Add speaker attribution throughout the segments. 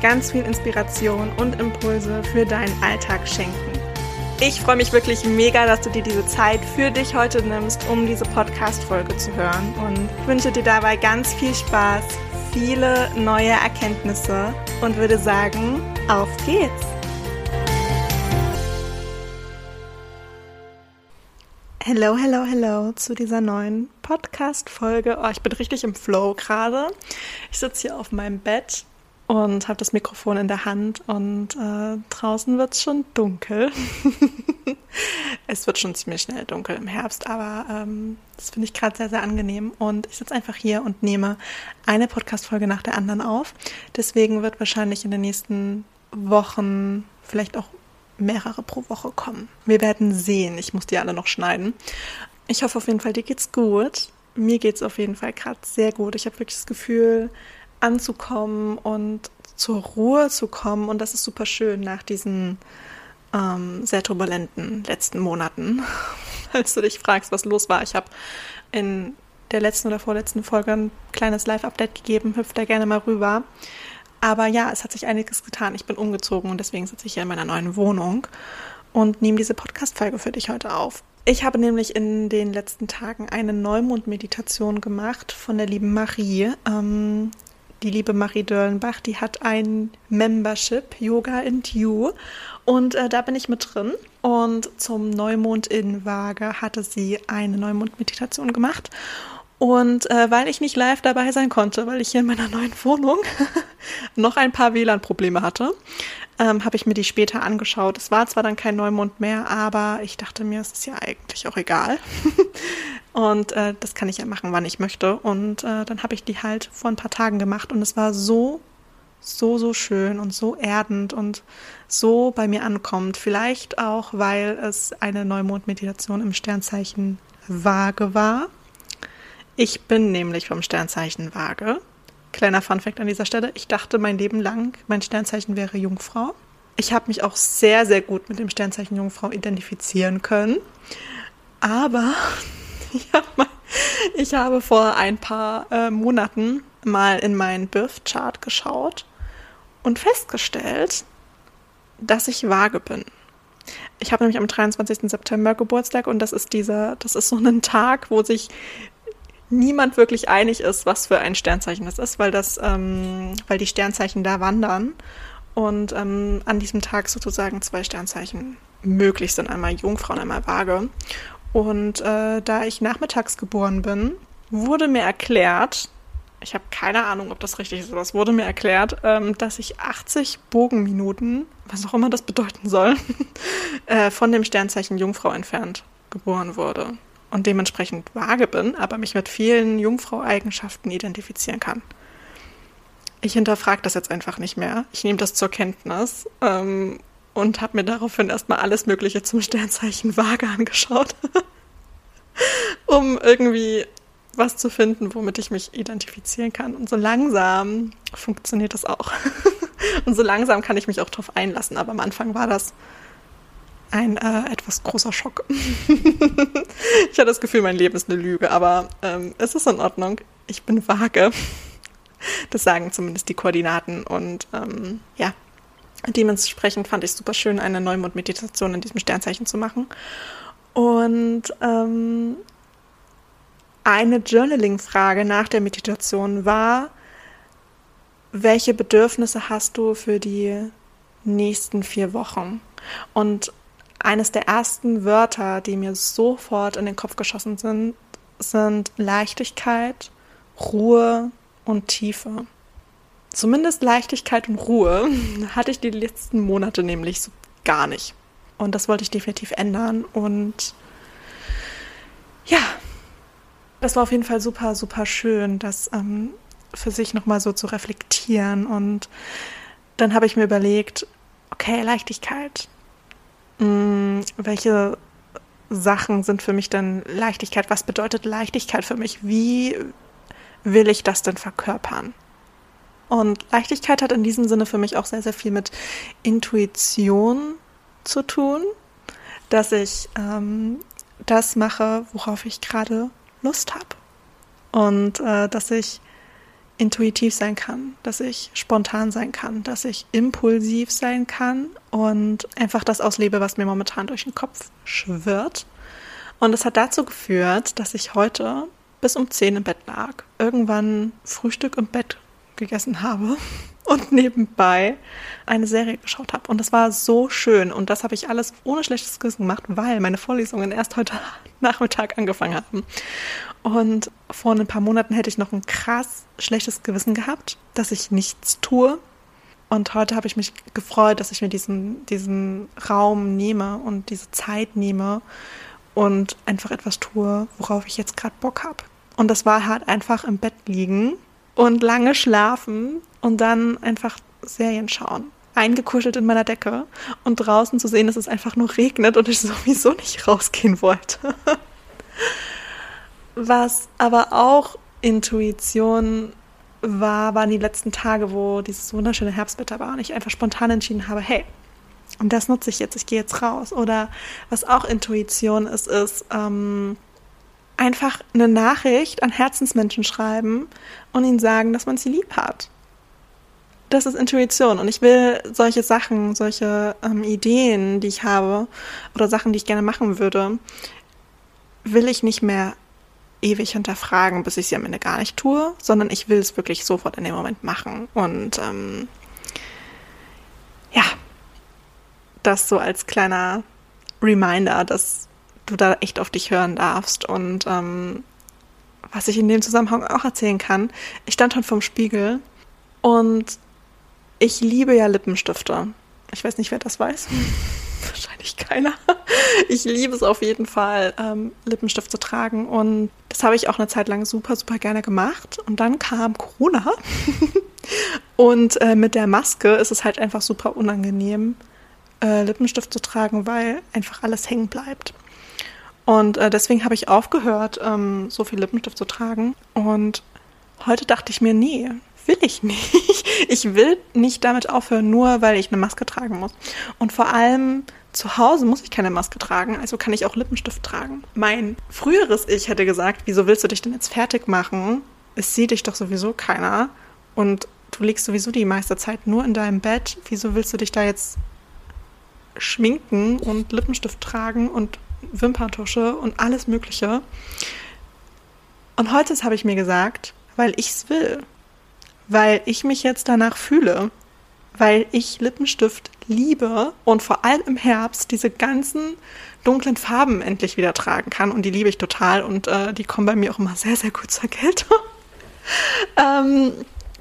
Speaker 1: ganz viel Inspiration und Impulse für deinen Alltag schenken. Ich freue mich wirklich mega, dass du dir diese Zeit für dich heute nimmst, um diese Podcast-Folge zu hören und wünsche dir dabei ganz viel Spaß, viele neue Erkenntnisse und würde sagen, auf geht's! Hello, hello, hello zu dieser neuen Podcast-Folge. Oh, ich bin richtig im Flow gerade. Ich sitze hier auf meinem Bett und habe das Mikrofon in der Hand und äh, draußen wird es schon dunkel. es wird schon ziemlich schnell dunkel im Herbst, aber ähm, das finde ich gerade sehr, sehr angenehm. Und ich sitze einfach hier und nehme eine Podcast-Folge nach der anderen auf. Deswegen wird wahrscheinlich in den nächsten Wochen vielleicht auch mehrere pro Woche kommen. Wir werden sehen. Ich muss die alle noch schneiden. Ich hoffe auf jeden Fall, dir geht's gut. Mir geht's auf jeden Fall gerade sehr gut. Ich habe wirklich das Gefühl, anzukommen und zur Ruhe zu kommen. Und das ist super schön nach diesen ähm, sehr turbulenten letzten Monaten. Falls du dich fragst, was los war. Ich habe in der letzten oder vorletzten Folge ein kleines Live-Update gegeben. Hüpft da gerne mal rüber. Aber ja, es hat sich einiges getan. Ich bin umgezogen und deswegen sitze ich hier in meiner neuen Wohnung und nehme diese Podcast-Folge für dich heute auf. Ich habe nämlich in den letzten Tagen eine Neumond-Meditation gemacht von der lieben Marie. Ähm, die liebe Marie Dörlenbach, die hat ein Membership, Yoga and You. Und äh, da bin ich mit drin. Und zum Neumond in Waage hatte sie eine Neumond-Meditation gemacht. Und äh, weil ich nicht live dabei sein konnte, weil ich hier in meiner neuen Wohnung noch ein paar WLAN-Probleme hatte, ähm, habe ich mir die später angeschaut. Es war zwar dann kein Neumond mehr, aber ich dachte mir, es ist ja eigentlich auch egal. und äh, das kann ich ja machen, wann ich möchte. Und äh, dann habe ich die halt vor ein paar Tagen gemacht und es war so, so, so schön und so erdend und so bei mir ankommt. Vielleicht auch, weil es eine Neumond-Meditation im Sternzeichen Waage war. Ich bin nämlich vom Sternzeichen Waage. Kleiner Funfact an dieser Stelle. Ich dachte mein Leben lang, mein Sternzeichen wäre Jungfrau. Ich habe mich auch sehr, sehr gut mit dem Sternzeichen Jungfrau identifizieren können. Aber ich, habe vor ein paar äh, Monaten mal in meinen Birth-Chart geschaut und festgestellt, dass ich vage bin. Ich habe nämlich am 23. September Geburtstag und das ist dieser, das ist so ein Tag, wo sich niemand wirklich einig ist, was für ein Sternzeichen das ist, weil das, ähm, weil die Sternzeichen da wandern und ähm, an diesem Tag sozusagen zwei Sternzeichen möglich sind, einmal Jungfrau und einmal Waage. Und äh, da ich nachmittags geboren bin, wurde mir erklärt, ich habe keine Ahnung, ob das richtig ist, aber es wurde mir erklärt, ähm, dass ich 80 Bogenminuten, was auch immer das bedeuten soll, äh, von dem Sternzeichen Jungfrau entfernt geboren wurde und dementsprechend vage bin, aber mich mit vielen Jungfrau-Eigenschaften identifizieren kann. Ich hinterfrage das jetzt einfach nicht mehr. Ich nehme das zur Kenntnis ähm, und habe mir daraufhin erstmal alles Mögliche zum Sternzeichen Waage angeschaut, um irgendwie was zu finden, womit ich mich identifizieren kann. Und so langsam funktioniert das auch. und so langsam kann ich mich auch darauf einlassen. Aber am Anfang war das ein äh, etwas großer Schock. ich hatte das Gefühl, mein Leben ist eine Lüge, aber ähm, es ist in Ordnung. Ich bin vage. Das sagen zumindest die Koordinaten. Und ähm, ja, dementsprechend fand ich es super schön, eine Neumond-Meditation in diesem Sternzeichen zu machen. Und ähm, eine Journaling-Frage nach der Meditation war, welche Bedürfnisse hast du für die nächsten vier Wochen? Und eines der ersten Wörter, die mir sofort in den Kopf geschossen sind, sind Leichtigkeit, Ruhe und Tiefe. Zumindest Leichtigkeit und Ruhe hatte ich die letzten Monate nämlich so gar nicht. Und das wollte ich definitiv ändern. Und ja, das war auf jeden Fall super, super schön, das ähm, für sich nochmal so zu reflektieren. Und dann habe ich mir überlegt, okay, Leichtigkeit. Hm, welche Sachen sind für mich denn Leichtigkeit? Was bedeutet Leichtigkeit für mich? Wie will ich das denn verkörpern? Und Leichtigkeit hat in diesem Sinne für mich auch sehr, sehr viel mit Intuition zu tun, dass ich ähm, das mache, worauf ich gerade Lust habe. Und äh, dass ich intuitiv sein kann, dass ich spontan sein kann, dass ich impulsiv sein kann und einfach das auslebe, was mir momentan durch den Kopf schwirrt. Und es hat dazu geführt, dass ich heute bis um 10 im Bett lag, irgendwann Frühstück im Bett gegessen habe und nebenbei eine Serie geschaut habe. Und das war so schön. Und das habe ich alles ohne schlechtes Gewissen gemacht, weil meine Vorlesungen erst heute Nachmittag angefangen haben. Und vor ein paar Monaten hätte ich noch ein krass schlechtes Gewissen gehabt, dass ich nichts tue. Und heute habe ich mich gefreut, dass ich mir diesen, diesen Raum nehme und diese Zeit nehme und einfach etwas tue, worauf ich jetzt gerade Bock habe. Und das war halt einfach im Bett liegen und lange schlafen und dann einfach Serien schauen. Eingekuschelt in meiner Decke und draußen zu sehen, dass es einfach nur regnet und ich sowieso nicht rausgehen wollte. Was aber auch Intuition war, waren die letzten Tage, wo dieses wunderschöne Herbstwetter war und ich einfach spontan entschieden habe, hey, und das nutze ich jetzt, ich gehe jetzt raus. Oder was auch Intuition ist, ist ähm, einfach eine Nachricht an Herzensmenschen schreiben und ihnen sagen, dass man sie lieb hat. Das ist Intuition und ich will solche Sachen, solche ähm, Ideen, die ich habe oder Sachen, die ich gerne machen würde, will ich nicht mehr ewig hinterfragen, bis ich sie am Ende gar nicht tue, sondern ich will es wirklich sofort in dem Moment machen. Und ähm, ja, das so als kleiner Reminder, dass du da echt auf dich hören darfst. Und ähm, was ich in dem Zusammenhang auch erzählen kann, ich stand heute vorm Spiegel und ich liebe ja Lippenstifte. Ich weiß nicht, wer das weiß. Wahrscheinlich keiner. Ich liebe es auf jeden Fall, ähm, Lippenstift zu tragen. Und das habe ich auch eine Zeit lang super, super gerne gemacht. Und dann kam Corona. und äh, mit der Maske ist es halt einfach super unangenehm, äh, Lippenstift zu tragen, weil einfach alles hängen bleibt. Und äh, deswegen habe ich aufgehört, ähm, so viel Lippenstift zu tragen. Und heute dachte ich mir, nee, will ich nicht. Ich will nicht damit aufhören, nur weil ich eine Maske tragen muss. Und vor allem zu Hause muss ich keine Maske tragen, also kann ich auch Lippenstift tragen. Mein früheres Ich hätte gesagt, wieso willst du dich denn jetzt fertig machen? Es sieht dich doch sowieso keiner. Und du liegst sowieso die meiste Zeit nur in deinem Bett. Wieso willst du dich da jetzt schminken und Lippenstift tragen und Wimperntusche und alles Mögliche. Und heute habe ich mir gesagt, weil ich es will, weil ich mich jetzt danach fühle, weil ich Lippenstift liebe und vor allem im Herbst diese ganzen dunklen Farben endlich wieder tragen kann und die liebe ich total und äh, die kommen bei mir auch immer sehr, sehr gut zur Geltung. ähm,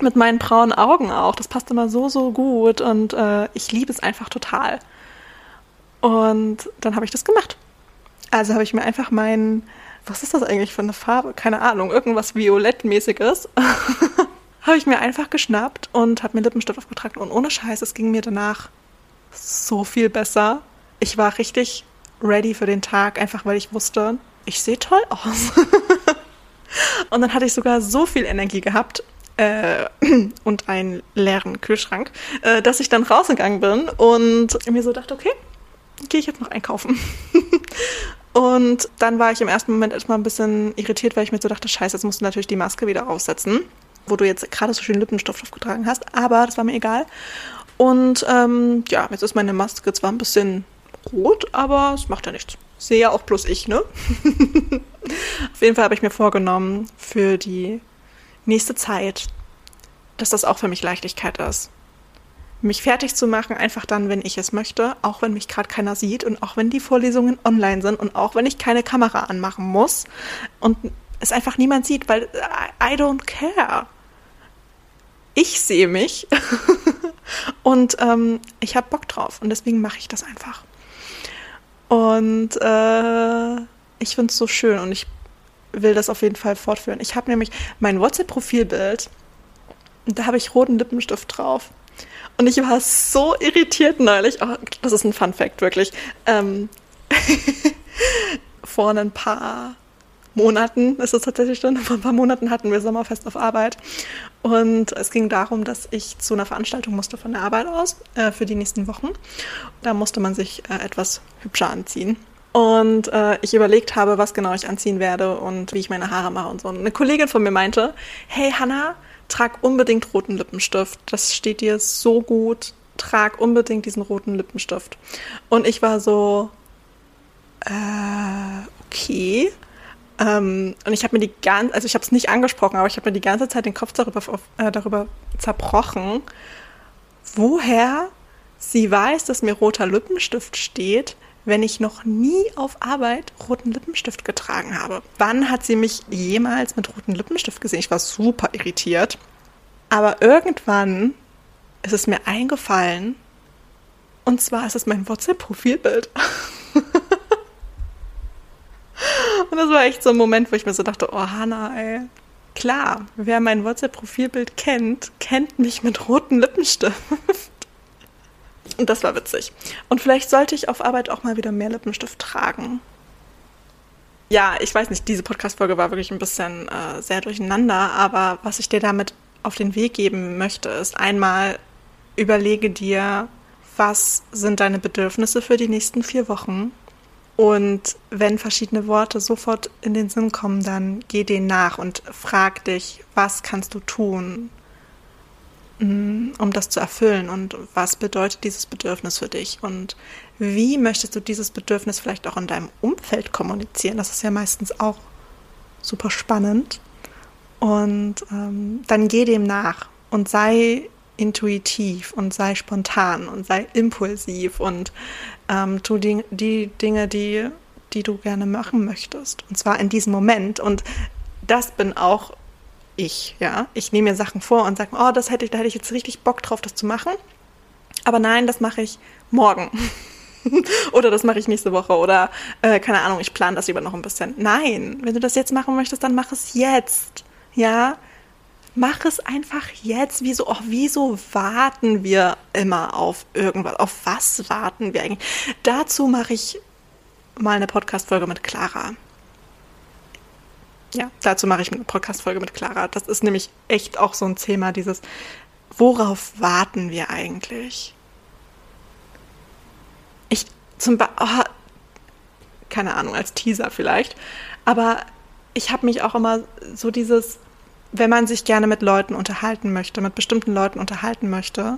Speaker 1: mit meinen braunen Augen auch. Das passt immer so, so gut und äh, ich liebe es einfach total. Und dann habe ich das gemacht. Also habe ich mir einfach meinen, was ist das eigentlich für eine Farbe? Keine Ahnung, irgendwas Violettmäßiges. habe ich mir einfach geschnappt und habe mir Lippenstift aufgetragen. Und ohne Scheiß, es ging mir danach so viel besser. Ich war richtig ready für den Tag, einfach weil ich wusste, ich sehe toll aus. und dann hatte ich sogar so viel Energie gehabt äh, und einen leeren Kühlschrank, äh, dass ich dann rausgegangen bin und mir so dachte, okay, gehe ich jetzt noch einkaufen. und dann war ich im ersten Moment erstmal ein bisschen irritiert, weil ich mir so dachte, scheiße, jetzt musst du natürlich die Maske wieder aufsetzen, wo du jetzt gerade so schön Lippenstift aufgetragen hast. Aber das war mir egal. Und ähm, ja, jetzt ist meine Maske zwar ein bisschen rot, aber es macht ja nichts. Sehe ja auch bloß ich, ne? Auf jeden Fall habe ich mir vorgenommen, für die nächste Zeit, dass das auch für mich Leichtigkeit ist mich fertig zu machen, einfach dann, wenn ich es möchte, auch wenn mich gerade keiner sieht und auch wenn die Vorlesungen online sind und auch wenn ich keine Kamera anmachen muss und es einfach niemand sieht, weil I, I don't care. Ich sehe mich und ähm, ich habe Bock drauf und deswegen mache ich das einfach. Und äh, ich finde es so schön und ich will das auf jeden Fall fortführen. Ich habe nämlich mein WhatsApp-Profilbild, da habe ich roten Lippenstift drauf. Und ich war so irritiert neulich. Oh, das ist ein Fun Fact, wirklich. Ähm, vor ein paar Monaten, ist es tatsächlich schon, vor ein paar Monaten hatten wir Sommerfest auf Arbeit. Und es ging darum, dass ich zu einer Veranstaltung musste von der Arbeit aus äh, für die nächsten Wochen. Da musste man sich äh, etwas hübscher anziehen. Und äh, ich überlegt habe, was genau ich anziehen werde und wie ich meine Haare mache und so. Und eine Kollegin von mir meinte, hey Hannah, trag unbedingt roten Lippenstift. Das steht dir so gut. Trag unbedingt diesen roten Lippenstift. Und ich war so, äh, okay. Ähm, und ich habe mir die ganze, also ich habe es nicht angesprochen, aber ich habe mir die ganze Zeit den Kopf darüber, äh, darüber zerbrochen, woher sie weiß, dass mir roter Lippenstift steht, wenn ich noch nie auf Arbeit roten Lippenstift getragen habe. Wann hat sie mich jemals mit rotem Lippenstift gesehen? Ich war super irritiert. Aber irgendwann ist es mir eingefallen, und zwar ist es mein WhatsApp-Profilbild. und das war echt so ein Moment, wo ich mir so dachte, oh Hanna, ey, klar, wer mein WhatsApp-Profilbild kennt, kennt mich mit rotem Lippenstift. Und das war witzig. Und vielleicht sollte ich auf Arbeit auch mal wieder mehr Lippenstift tragen. Ja, ich weiß nicht, diese Podcast-Folge war wirklich ein bisschen äh, sehr durcheinander, aber was ich dir damit auf den Weg geben möchte, ist einmal überlege dir, was sind deine Bedürfnisse für die nächsten vier Wochen? Und wenn verschiedene Worte sofort in den Sinn kommen, dann geh denen nach und frag dich, was kannst du tun? Mm, um das zu erfüllen und was bedeutet dieses Bedürfnis für dich und wie möchtest du dieses Bedürfnis vielleicht auch in deinem Umfeld kommunizieren? Das ist ja meistens auch super spannend. Und ähm, dann geh dem nach und sei intuitiv und sei spontan und sei impulsiv und ähm, tu die, die Dinge, die, die du gerne machen möchtest. Und zwar in diesem Moment. Und das bin auch ich, ja. Ich nehme mir Sachen vor und sage, oh, das hätte ich, da hätte ich jetzt richtig Bock drauf, das zu machen. Aber nein, das mache ich morgen. oder das mache ich nächste Woche. Oder äh, keine Ahnung, ich plane das lieber noch ein bisschen. Nein, wenn du das jetzt machen möchtest, dann mach es jetzt. Ja. Mach es einfach jetzt. Wieso, oh, wieso warten wir immer auf irgendwas? Auf was warten wir eigentlich? Dazu mache ich mal eine Podcast-Folge mit Clara. Ja, dazu mache ich eine Podcast-Folge mit Clara. Das ist nämlich echt auch so ein Thema, dieses, worauf warten wir eigentlich? Ich zum Beispiel, oh, keine Ahnung, als Teaser vielleicht, aber ich habe mich auch immer so dieses, wenn man sich gerne mit Leuten unterhalten möchte, mit bestimmten Leuten unterhalten möchte,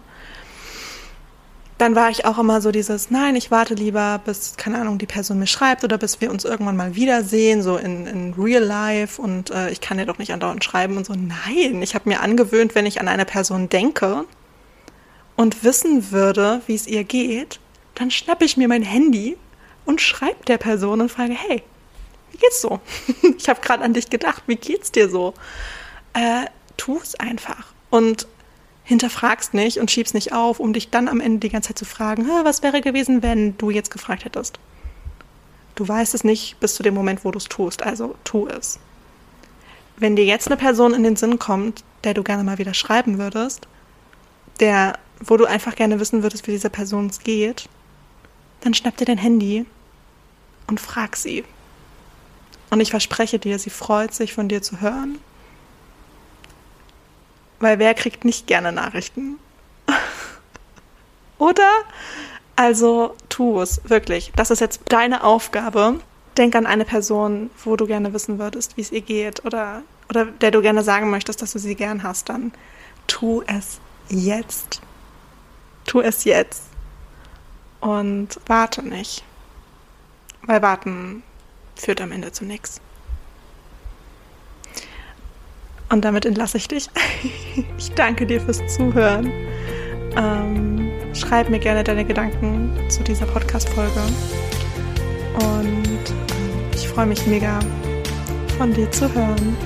Speaker 1: dann war ich auch immer so dieses, nein, ich warte lieber, bis, keine Ahnung, die Person mir schreibt oder bis wir uns irgendwann mal wiedersehen, so in, in real life und äh, ich kann ja doch nicht andauernd schreiben und so. Nein, ich habe mir angewöhnt, wenn ich an eine Person denke und wissen würde, wie es ihr geht, dann schnappe ich mir mein Handy und schreibe der Person und frage, hey, wie geht's so? ich habe gerade an dich gedacht, wie geht's dir so? Äh, tu es einfach. Und hinterfragst nicht und schiebst nicht auf, um dich dann am Ende die ganze Zeit zu fragen, was wäre gewesen, wenn du jetzt gefragt hättest. Du weißt es nicht bis zu dem Moment, wo du es tust, also tu es. Wenn dir jetzt eine Person in den Sinn kommt, der du gerne mal wieder schreiben würdest, der, wo du einfach gerne wissen würdest, wie dieser Person es geht, dann schnapp dir dein Handy und frag sie. Und ich verspreche dir, sie freut sich von dir zu hören weil wer kriegt nicht gerne Nachrichten? Oder? Also tu es, wirklich. Das ist jetzt deine Aufgabe. Denk an eine Person, wo du gerne wissen würdest, wie es ihr geht oder, oder der du gerne sagen möchtest, dass du sie gern hast. Dann tu es jetzt. Tu es jetzt. Und warte nicht. Weil warten führt am Ende zu nichts. Und damit entlasse ich dich. Ich danke dir fürs Zuhören. Ähm, schreib mir gerne deine Gedanken zu dieser Podcast-Folge. Und äh, ich freue mich mega, von dir zu hören.